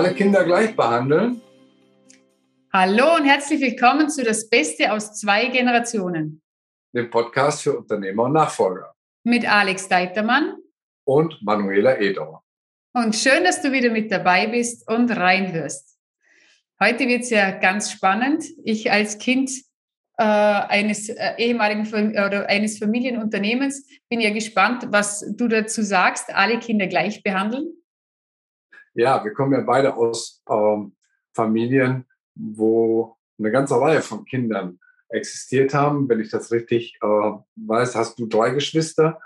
alle Kinder gleich behandeln? Hallo und herzlich willkommen zu Das Beste aus zwei Generationen. Dem Podcast für Unternehmer und Nachfolger. Mit Alex Deitermann und Manuela Edauer. Und schön, dass du wieder mit dabei bist und reinhörst. Heute wird es ja ganz spannend. Ich als Kind äh, eines äh, ehemaligen oder eines Familienunternehmens bin ja gespannt, was du dazu sagst. Alle Kinder gleich behandeln? Ja, wir kommen ja beide aus ähm, Familien, wo eine ganze Reihe von Kindern existiert haben. Wenn ich das richtig äh, weiß, hast du drei Geschwister.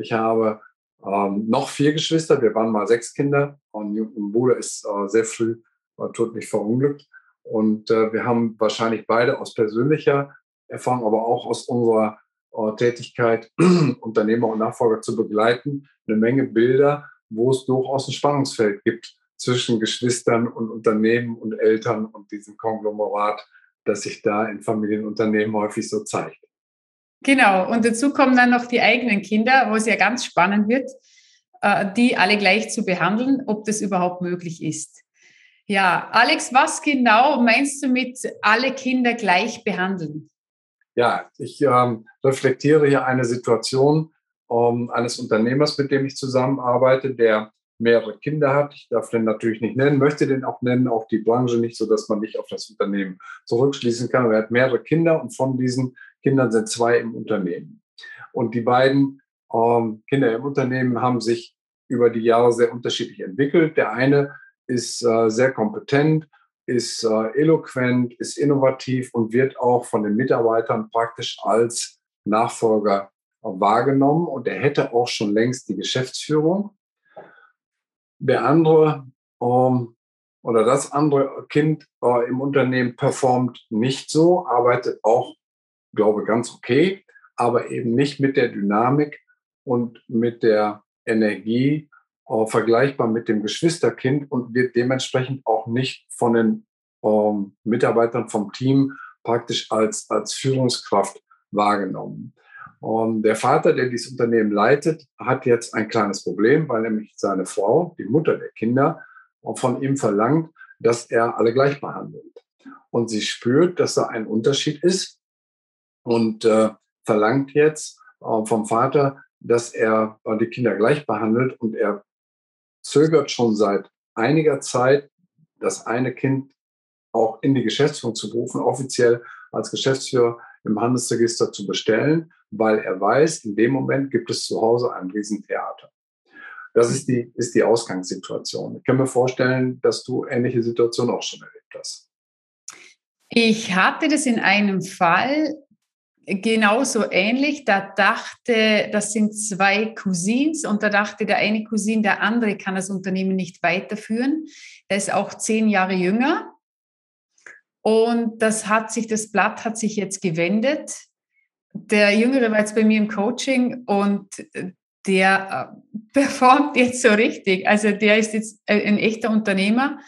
Ich habe ähm, noch vier Geschwister. Wir waren mal sechs Kinder und mein Bruder ist äh, sehr früh äh, tödlich verunglückt. Und äh, wir haben wahrscheinlich beide aus persönlicher Erfahrung, aber auch aus unserer äh, Tätigkeit, Unternehmer und Nachfolger zu begleiten, eine Menge Bilder, wo es durchaus ein Spannungsfeld gibt zwischen Geschwistern und Unternehmen und Eltern und diesem Konglomerat, das sich da in Familienunternehmen häufig so zeigt. Genau, und dazu kommen dann noch die eigenen Kinder, wo es ja ganz spannend wird, äh, die alle gleich zu behandeln, ob das überhaupt möglich ist. Ja, Alex, was genau meinst du mit alle Kinder gleich behandeln? Ja, ich ähm, reflektiere hier eine Situation ähm, eines Unternehmers, mit dem ich zusammenarbeite, der mehrere Kinder hat. Ich darf den natürlich nicht nennen, möchte den auch nennen, auch die Branche nicht, so dass man nicht auf das Unternehmen zurückschließen kann. Er hat mehrere Kinder und von diesen Kindern sind zwei im Unternehmen. Und die beiden ähm, Kinder im Unternehmen haben sich über die Jahre sehr unterschiedlich entwickelt. Der eine ist äh, sehr kompetent, ist äh, eloquent, ist innovativ und wird auch von den Mitarbeitern praktisch als Nachfolger wahrgenommen. Und er hätte auch schon längst die Geschäftsführung. Der andere ähm, oder das andere Kind äh, im Unternehmen performt nicht so, arbeitet auch, glaube ganz okay, aber eben nicht mit der Dynamik und mit der Energie äh, vergleichbar mit dem Geschwisterkind und wird dementsprechend auch nicht von den ähm, Mitarbeitern vom Team praktisch als, als Führungskraft wahrgenommen. Und der Vater, der dieses Unternehmen leitet, hat jetzt ein kleines Problem, weil nämlich seine Frau, die Mutter der Kinder, von ihm verlangt, dass er alle gleich behandelt. Und sie spürt, dass da ein Unterschied ist und äh, verlangt jetzt äh, vom Vater, dass er äh, die Kinder gleich behandelt und er zögert schon seit einiger Zeit, das eine Kind auch in die Geschäftsführung zu berufen, offiziell als Geschäftsführer im Handelsregister zu bestellen, weil er weiß, in dem Moment gibt es zu Hause ein Riesentheater. Das ist die, ist die Ausgangssituation. Ich kann mir vorstellen, dass du ähnliche Situationen auch schon erlebt hast. Ich hatte das in einem Fall genauso ähnlich. Da dachte, das sind zwei Cousins und da dachte der eine Cousin, der andere kann das Unternehmen nicht weiterführen. Er ist auch zehn Jahre jünger. Und das hat sich, das Blatt hat sich jetzt gewendet. Der Jüngere war jetzt bei mir im Coaching und der äh, performt jetzt so richtig. Also der ist jetzt ein echter Unternehmer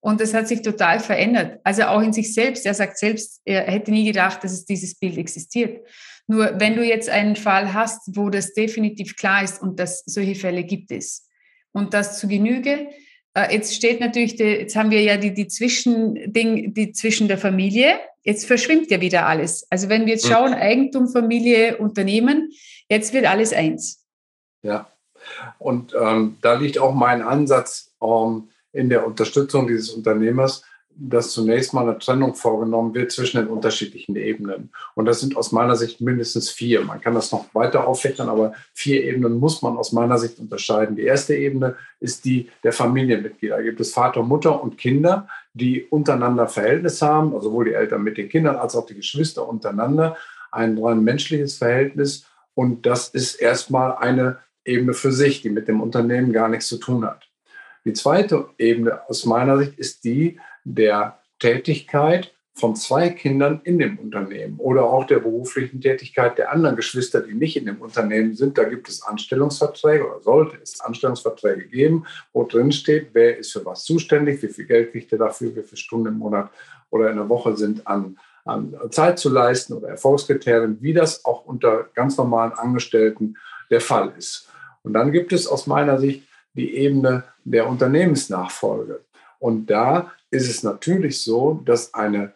und das hat sich total verändert. Also auch in sich selbst. Er sagt selbst, er hätte nie gedacht, dass es dieses Bild existiert. Nur wenn du jetzt einen Fall hast, wo das definitiv klar ist und dass solche Fälle gibt es und das zu Genüge, äh, jetzt steht natürlich, die, jetzt haben wir ja die, die Zwischending, die zwischen der Familie. Jetzt verschwimmt ja wieder alles. Also wenn wir jetzt schauen, Eigentum, Familie, Unternehmen, jetzt wird alles eins. Ja, und ähm, da liegt auch mein Ansatz ähm, in der Unterstützung dieses Unternehmers, dass zunächst mal eine Trennung vorgenommen wird zwischen den unterschiedlichen Ebenen. Und das sind aus meiner Sicht mindestens vier. Man kann das noch weiter auffächern, aber vier Ebenen muss man aus meiner Sicht unterscheiden. Die erste Ebene ist die der Familienmitglieder. Da gibt es Vater, Mutter und Kinder, die untereinander Verhältnis haben, also sowohl die Eltern mit den Kindern als auch die Geschwister untereinander, ein rein menschliches Verhältnis. Und das ist erstmal eine Ebene für sich, die mit dem Unternehmen gar nichts zu tun hat. Die zweite Ebene aus meiner Sicht ist die der Tätigkeit von zwei Kindern in dem Unternehmen oder auch der beruflichen Tätigkeit der anderen Geschwister, die nicht in dem Unternehmen sind. Da gibt es Anstellungsverträge oder sollte es Anstellungsverträge geben, wo drin steht, wer ist für was zuständig, wie viel Geld kriegt er dafür, wie viele Stunden im Monat oder in der Woche sind an, an Zeit zu leisten oder Erfolgskriterien, wie das auch unter ganz normalen Angestellten der Fall ist. Und dann gibt es aus meiner Sicht die Ebene der Unternehmensnachfolge. Und da ist es natürlich so, dass eine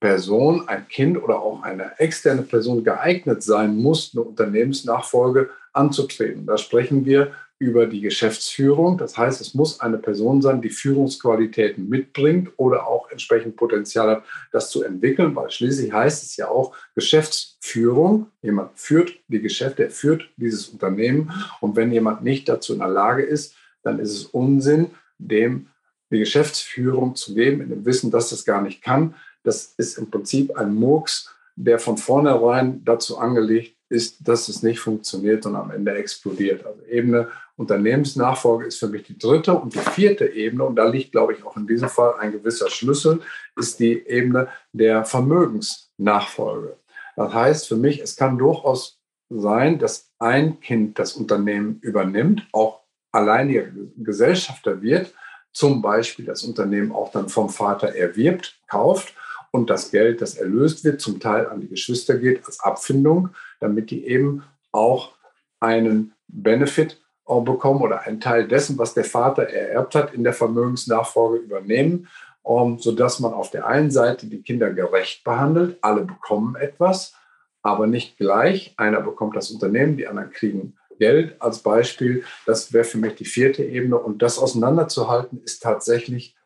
Person, ein Kind oder auch eine externe Person geeignet sein muss, eine Unternehmensnachfolge anzutreten. Da sprechen wir über die Geschäftsführung. Das heißt, es muss eine Person sein, die Führungsqualitäten mitbringt oder auch entsprechend Potenzial hat, das zu entwickeln, weil schließlich heißt es ja auch Geschäftsführung. Jemand führt die Geschäfte, er führt dieses Unternehmen. Und wenn jemand nicht dazu in der Lage ist, dann ist es Unsinn, dem die Geschäftsführung zu geben, in dem Wissen, dass das gar nicht kann. Das ist im Prinzip ein Murks, der von vornherein dazu angelegt ist, dass es nicht funktioniert und am Ende explodiert. Also Ebene Unternehmensnachfolge ist für mich die dritte und die vierte Ebene, und da liegt, glaube ich, auch in diesem Fall ein gewisser Schlüssel, ist die Ebene der Vermögensnachfolge. Das heißt für mich, es kann durchaus sein, dass ein Kind das Unternehmen übernimmt, auch alleiniger Gesellschafter wird, zum Beispiel das Unternehmen auch dann vom Vater erwirbt, kauft und das Geld, das erlöst wird, zum Teil an die Geschwister geht als Abfindung, damit die eben auch einen Benefit bekommen oder einen Teil dessen, was der Vater ererbt hat, in der Vermögensnachfolge übernehmen, um, sodass man auf der einen Seite die Kinder gerecht behandelt, alle bekommen etwas, aber nicht gleich. Einer bekommt das Unternehmen, die anderen kriegen Geld als Beispiel. Das wäre für mich die vierte Ebene. Und das auseinanderzuhalten, ist tatsächlich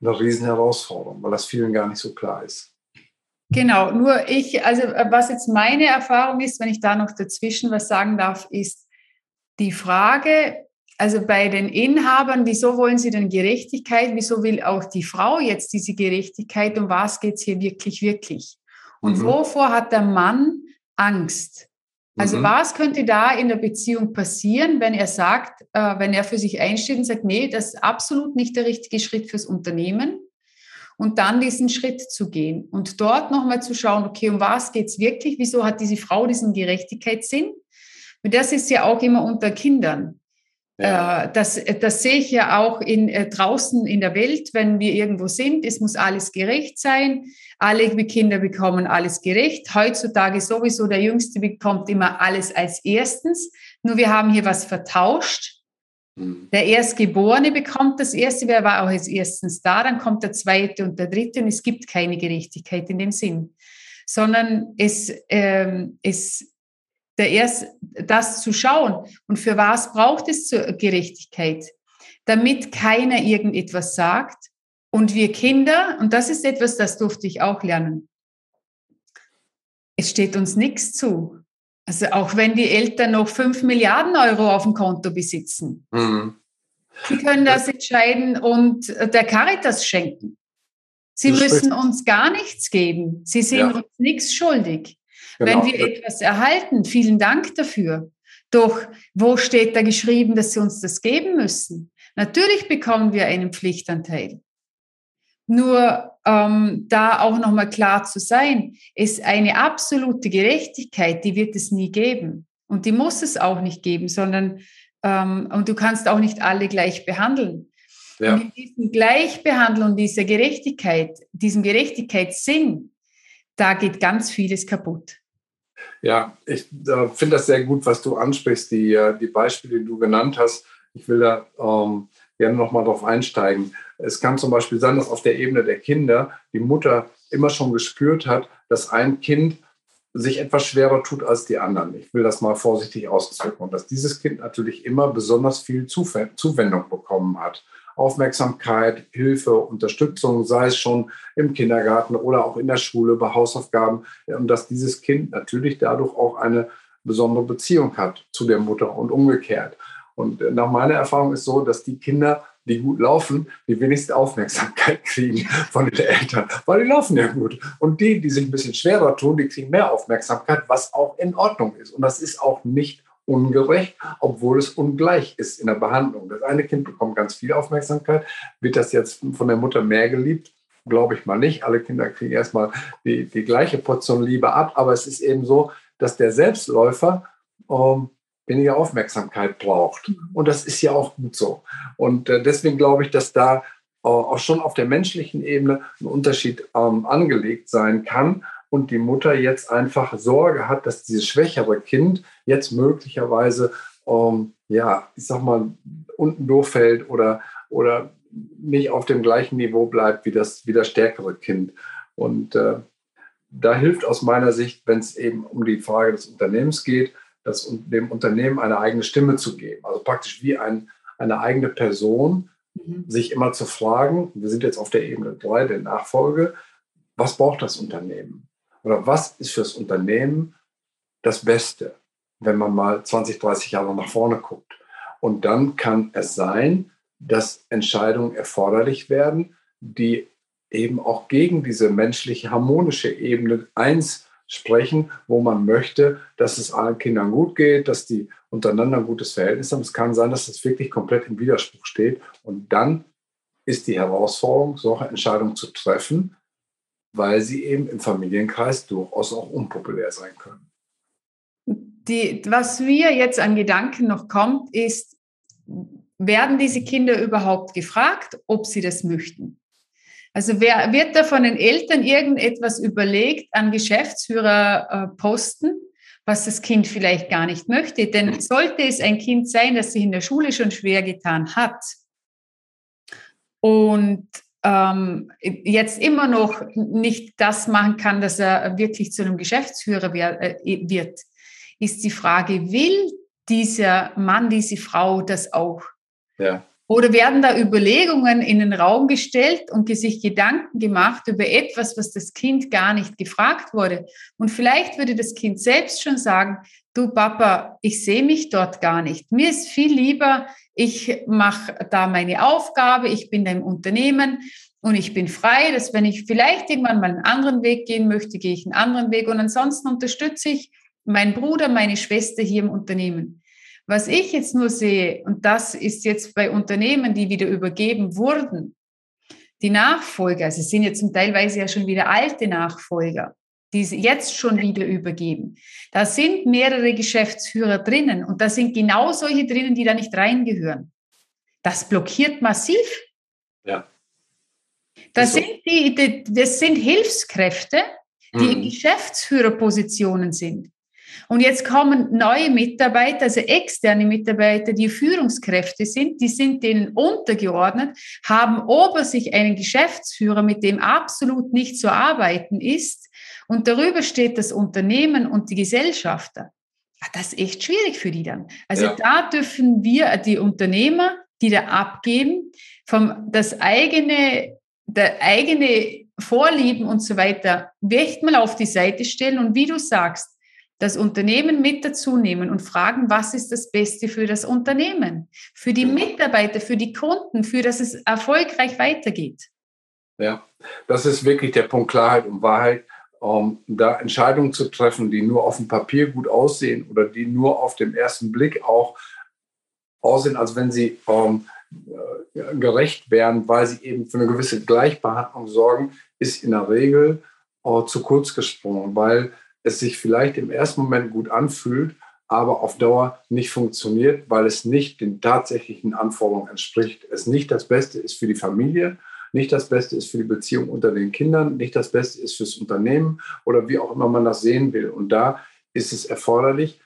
eine Riesenherausforderung, weil das vielen gar nicht so klar ist. Genau, nur ich, also was jetzt meine Erfahrung ist, wenn ich da noch dazwischen was sagen darf, ist, die Frage, also bei den Inhabern, wieso wollen sie denn Gerechtigkeit? Wieso will auch die Frau jetzt diese Gerechtigkeit? Um was geht es hier wirklich, wirklich? Und mhm. wovor hat der Mann Angst? Also mhm. was könnte da in der Beziehung passieren, wenn er sagt, äh, wenn er für sich einsteht und sagt, nee, das ist absolut nicht der richtige Schritt fürs Unternehmen? Und dann diesen Schritt zu gehen und dort nochmal zu schauen, okay, um was geht es wirklich? Wieso hat diese Frau diesen Gerechtigkeitssinn? Und das ist ja auch immer unter Kindern. Ja. Äh, das, das sehe ich ja auch in, äh, draußen in der Welt, wenn wir irgendwo sind. Es muss alles gerecht sein. Alle Kinder bekommen alles gerecht. Heutzutage sowieso, der Jüngste bekommt immer alles als erstens. Nur wir haben hier was vertauscht. Mhm. Der Erstgeborene bekommt das Erste, wer war auch als erstens da, dann kommt der Zweite und der Dritte und es gibt keine Gerechtigkeit in dem Sinn, sondern es, ähm, es der erst das zu schauen. Und für was braucht es Gerechtigkeit? Damit keiner irgendetwas sagt. Und wir Kinder, und das ist etwas, das durfte ich auch lernen. Es steht uns nichts zu. Also auch wenn die Eltern noch fünf Milliarden Euro auf dem Konto besitzen. Mhm. Die können das entscheiden und der Caritas schenken. Sie müssen uns gar nichts geben. Sie sind ja. uns nichts schuldig. Genau. Wenn wir etwas erhalten, vielen Dank dafür. Doch wo steht da geschrieben, dass Sie uns das geben müssen? Natürlich bekommen wir einen Pflichtanteil. Nur ähm, da auch nochmal klar zu sein, ist eine absolute Gerechtigkeit, die wird es nie geben. Und die muss es auch nicht geben, sondern ähm, und du kannst auch nicht alle gleich behandeln. Ja. Und in diesem Gleichbehandeln und dieser Gerechtigkeit, diesem Gerechtigkeitssinn, da geht ganz vieles kaputt. Ja, ich äh, finde das sehr gut, was du ansprichst, die, äh, die Beispiele, die du genannt hast. Ich will da ähm, gerne nochmal drauf einsteigen. Es kann zum Beispiel sein, dass auf der Ebene der Kinder die Mutter immer schon gespürt hat, dass ein Kind sich etwas schwerer tut als die anderen. Ich will das mal vorsichtig ausdrücken. Und dass dieses Kind natürlich immer besonders viel Zuwendung bekommen hat. Aufmerksamkeit, Hilfe, Unterstützung, sei es schon im Kindergarten oder auch in der Schule bei Hausaufgaben, und dass dieses Kind natürlich dadurch auch eine besondere Beziehung hat zu der Mutter und umgekehrt. Und nach meiner Erfahrung ist so, dass die Kinder, die gut laufen, die wenigste Aufmerksamkeit kriegen von den Eltern, weil die laufen ja gut. Und die, die sich ein bisschen schwerer tun, die kriegen mehr Aufmerksamkeit, was auch in Ordnung ist. Und das ist auch nicht ungerecht, obwohl es ungleich ist in der Behandlung. Das eine Kind bekommt ganz viel Aufmerksamkeit. Wird das jetzt von der Mutter mehr geliebt? Glaube ich mal nicht. Alle Kinder kriegen erstmal die, die gleiche Portion Liebe ab. Aber es ist eben so, dass der Selbstläufer ähm, weniger Aufmerksamkeit braucht. Mhm. Und das ist ja auch gut so. Und äh, deswegen glaube ich, dass da äh, auch schon auf der menschlichen Ebene ein Unterschied ähm, angelegt sein kann und die Mutter jetzt einfach Sorge hat, dass dieses schwächere Kind jetzt möglicherweise, ähm, ja, ich sag mal, unten durchfällt oder, oder nicht auf dem gleichen Niveau bleibt wie das, wie das stärkere Kind. Und äh, da hilft aus meiner Sicht, wenn es eben um die Frage des Unternehmens geht, das, dem Unternehmen eine eigene Stimme zu geben. Also praktisch wie ein, eine eigene Person, mhm. sich immer zu fragen, wir sind jetzt auf der Ebene 3 der Nachfolge, was braucht das Unternehmen? Oder was ist für das Unternehmen das Beste, wenn man mal 20, 30 Jahre nach vorne guckt? Und dann kann es sein, dass Entscheidungen erforderlich werden, die eben auch gegen diese menschliche harmonische Ebene eins sprechen, wo man möchte, dass es allen Kindern gut geht, dass die untereinander ein gutes Verhältnis haben. Es kann sein, dass das wirklich komplett im Widerspruch steht. Und dann ist die Herausforderung, solche Entscheidungen zu treffen, weil sie eben im Familienkreis durchaus auch unpopulär sein können. Die, was mir jetzt an Gedanken noch kommt, ist, werden diese Kinder überhaupt gefragt, ob sie das möchten? Also wer, wird da von den Eltern irgendetwas überlegt an Geschäftsführerposten, äh, was das Kind vielleicht gar nicht möchte? Denn sollte es ein Kind sein, das sich in der Schule schon schwer getan hat und ähm, jetzt immer noch nicht das machen kann, dass er wirklich zu einem Geschäftsführer äh, wird, ist die Frage, will dieser Mann, diese Frau das auch? Ja. Oder werden da Überlegungen in den Raum gestellt und sich Gedanken gemacht über etwas, was das Kind gar nicht gefragt wurde? Und vielleicht würde das Kind selbst schon sagen, du Papa, ich sehe mich dort gar nicht. Mir ist viel lieber, ich mache da meine Aufgabe, ich bin im Unternehmen und ich bin frei, dass wenn ich vielleicht irgendwann mal einen anderen Weg gehen möchte, gehe ich einen anderen Weg und ansonsten unterstütze ich meinen Bruder, meine Schwester hier im Unternehmen. Was ich jetzt nur sehe, und das ist jetzt bei Unternehmen, die wieder übergeben wurden, die Nachfolger, also es sind jetzt zum Teilweise ja schon wieder alte Nachfolger, die jetzt schon wieder übergeben. Da sind mehrere Geschäftsführer drinnen und da sind genau solche drinnen, die da nicht reingehören. Das blockiert massiv. Ja. Das, so. sind, die, das sind Hilfskräfte, die mhm. in Geschäftsführerpositionen sind. Und jetzt kommen neue Mitarbeiter, also externe Mitarbeiter, die Führungskräfte sind, die sind denen untergeordnet, haben ober sich einen Geschäftsführer, mit dem absolut nicht zu arbeiten ist. Und darüber steht das Unternehmen und die Gesellschafter. Ah, das ist echt schwierig für die dann. Also ja. da dürfen wir, die Unternehmer, die da abgeben, vom, das eigene, der eigene Vorlieben und so weiter, echt mal auf die Seite stellen und wie du sagst, das Unternehmen mit dazu nehmen und fragen, was ist das Beste für das Unternehmen, für die Mitarbeiter, für die Kunden, für dass es erfolgreich weitergeht. Ja, das ist wirklich der Punkt Klarheit und Wahrheit, um da Entscheidungen zu treffen, die nur auf dem Papier gut aussehen oder die nur auf den ersten Blick auch aussehen, als wenn sie um, äh, gerecht wären, weil sie eben für eine gewisse Gleichbehandlung sorgen, ist in der Regel uh, zu kurz gesprungen, weil es sich vielleicht im ersten Moment gut anfühlt, aber auf Dauer nicht funktioniert, weil es nicht den tatsächlichen Anforderungen entspricht. Es nicht das Beste ist für die Familie, nicht das Beste ist für die Beziehung unter den Kindern, nicht das Beste ist fürs Unternehmen oder wie auch immer man das sehen will. Und da ist es erforderlich,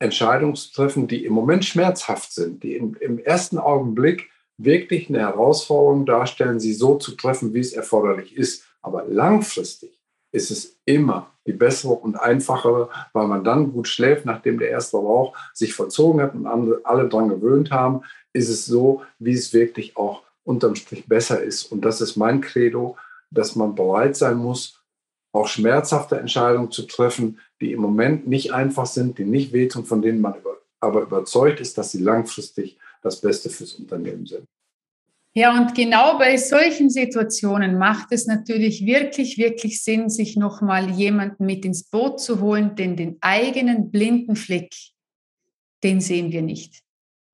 Entscheidungen zu treffen, die im Moment schmerzhaft sind, die im, im ersten Augenblick wirklich eine Herausforderung darstellen, sie so zu treffen, wie es erforderlich ist. Aber langfristig ist es immer die bessere und einfachere, weil man dann gut schläft, nachdem der erste Rauch sich vollzogen hat und alle daran gewöhnt haben, ist es so, wie es wirklich auch unterm Strich besser ist. Und das ist mein Credo, dass man bereit sein muss, auch schmerzhafte Entscheidungen zu treffen, die im Moment nicht einfach sind, die nicht wehtun, von denen man über, aber überzeugt ist, dass sie langfristig das Beste fürs Unternehmen sind. Ja, und genau bei solchen Situationen macht es natürlich wirklich, wirklich Sinn, sich nochmal jemanden mit ins Boot zu holen, denn den eigenen blinden Fleck, den sehen wir nicht.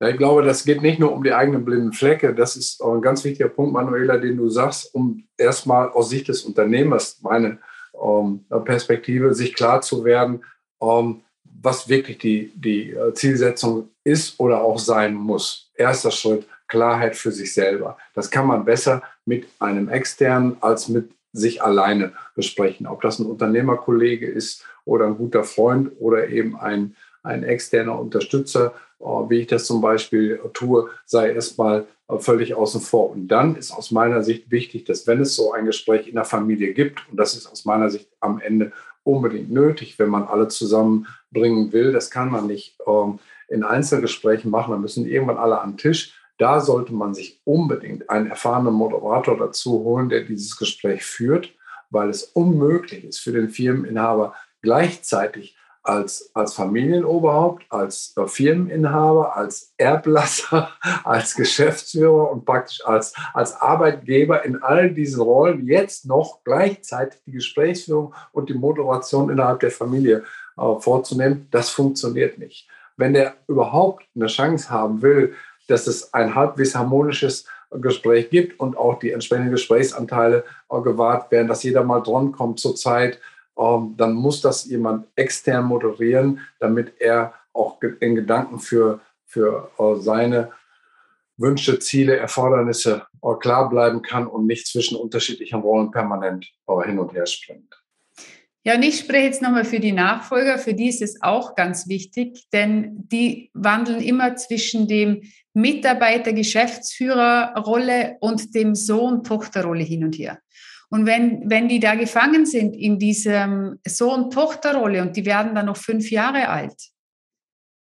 Ich glaube, das geht nicht nur um die eigenen blinden Flecke. Das ist auch ein ganz wichtiger Punkt, Manuela, den du sagst, um erstmal aus Sicht des Unternehmers, meine ähm, Perspektive, sich klar zu werden, ähm, was wirklich die, die äh, Zielsetzung ist oder auch sein muss. Erster Schritt Klarheit für sich selber. Das kann man besser mit einem externen als mit sich alleine besprechen. Ob das ein Unternehmerkollege ist oder ein guter Freund oder eben ein, ein externer Unterstützer, wie ich das zum Beispiel tue, sei erstmal völlig außen vor. Und dann ist aus meiner Sicht wichtig, dass wenn es so ein Gespräch in der Familie gibt, und das ist aus meiner Sicht am Ende unbedingt nötig, wenn man alle zusammenbringen will, das kann man nicht ähm, in Einzelgesprächen machen, da müssen irgendwann alle am Tisch. Da sollte man sich unbedingt einen erfahrenen Moderator dazu holen, der dieses Gespräch führt, weil es unmöglich ist für den Firmeninhaber gleichzeitig als, als Familienoberhaupt, als äh, Firmeninhaber, als Erblasser, als Geschäftsführer und praktisch als, als Arbeitgeber in all diesen Rollen jetzt noch gleichzeitig die Gesprächsführung und die Moderation innerhalb der Familie äh, vorzunehmen. Das funktioniert nicht. Wenn der überhaupt eine Chance haben will, dass es ein halbwegs harmonisches Gespräch gibt und auch die entsprechenden Gesprächsanteile äh, gewahrt werden, dass jeder mal dran kommt zur Zeit, dann muss das jemand extern moderieren, damit er auch in Gedanken für, für äh, seine Wünsche, Ziele, Erfordernisse äh, klar bleiben kann und nicht zwischen unterschiedlichen Rollen permanent äh, hin und her springt. Ja, und ich spreche jetzt nochmal für die Nachfolger. Für die ist es auch ganz wichtig, denn die wandeln immer zwischen dem Mitarbeiter-Geschäftsführer-Rolle und dem Sohn-Tochter-Rolle hin und her. Und wenn, wenn die da gefangen sind in diesem Sohn-Tochter-Rolle und die werden dann noch fünf Jahre alt,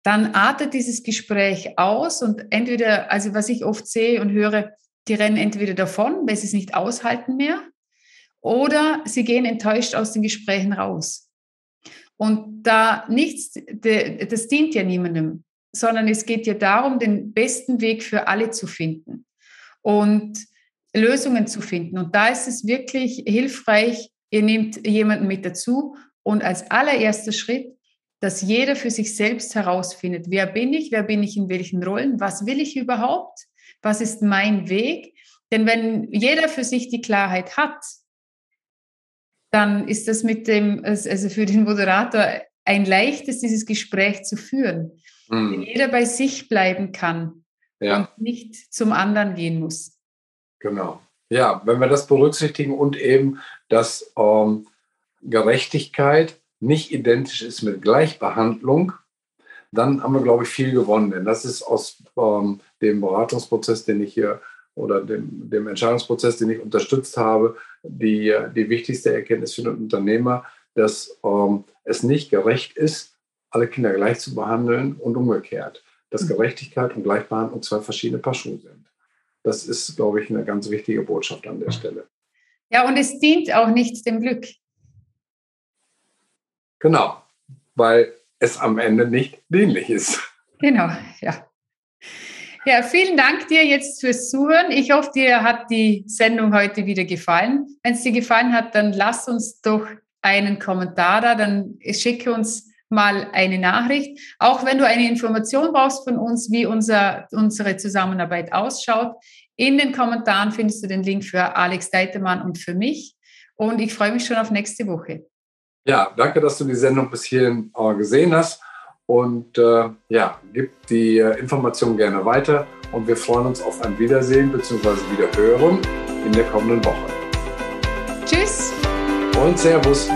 dann artet dieses Gespräch aus und entweder, also was ich oft sehe und höre, die rennen entweder davon, weil sie es nicht aushalten mehr, oder sie gehen enttäuscht aus den Gesprächen raus. Und da nichts, das dient ja niemandem, sondern es geht ja darum, den besten Weg für alle zu finden. Und Lösungen zu finden. Und da ist es wirklich hilfreich, ihr nehmt jemanden mit dazu und als allererster Schritt, dass jeder für sich selbst herausfindet, wer bin ich, wer bin ich in welchen Rollen, was will ich überhaupt, was ist mein Weg. Denn wenn jeder für sich die Klarheit hat, dann ist das mit dem, also für den Moderator ein leichtes, dieses Gespräch zu führen. Mhm. Wenn jeder bei sich bleiben kann ja. und nicht zum anderen gehen muss. Genau. Ja, wenn wir das berücksichtigen und eben, dass ähm, Gerechtigkeit nicht identisch ist mit Gleichbehandlung, dann haben wir, glaube ich, viel gewonnen. Denn das ist aus ähm, dem Beratungsprozess, den ich hier oder dem, dem Entscheidungsprozess, den ich unterstützt habe, die, die wichtigste Erkenntnis für den Unternehmer, dass ähm, es nicht gerecht ist, alle Kinder gleich zu behandeln und umgekehrt. Dass mhm. Gerechtigkeit und Gleichbehandlung zwei verschiedene Paar Schuhe sind. Das ist, glaube ich, eine ganz wichtige Botschaft an der Stelle. Ja, und es dient auch nicht dem Glück. Genau, weil es am Ende nicht dienlich ist. Genau, ja. Ja, vielen Dank dir jetzt fürs Zuhören. Ich hoffe, dir hat die Sendung heute wieder gefallen. Wenn es dir gefallen hat, dann lass uns doch einen Kommentar da, dann schicke uns mal eine Nachricht. Auch wenn du eine Information brauchst von uns, wie unser, unsere Zusammenarbeit ausschaut, in den Kommentaren findest du den Link für Alex Deitemann und für mich. Und ich freue mich schon auf nächste Woche. Ja, danke, dass du die Sendung bis hierhin äh, gesehen hast. Und äh, ja, gib die äh, Information gerne weiter. Und wir freuen uns auf ein Wiedersehen bzw. Wiederhören in der kommenden Woche. Tschüss. Und Servus.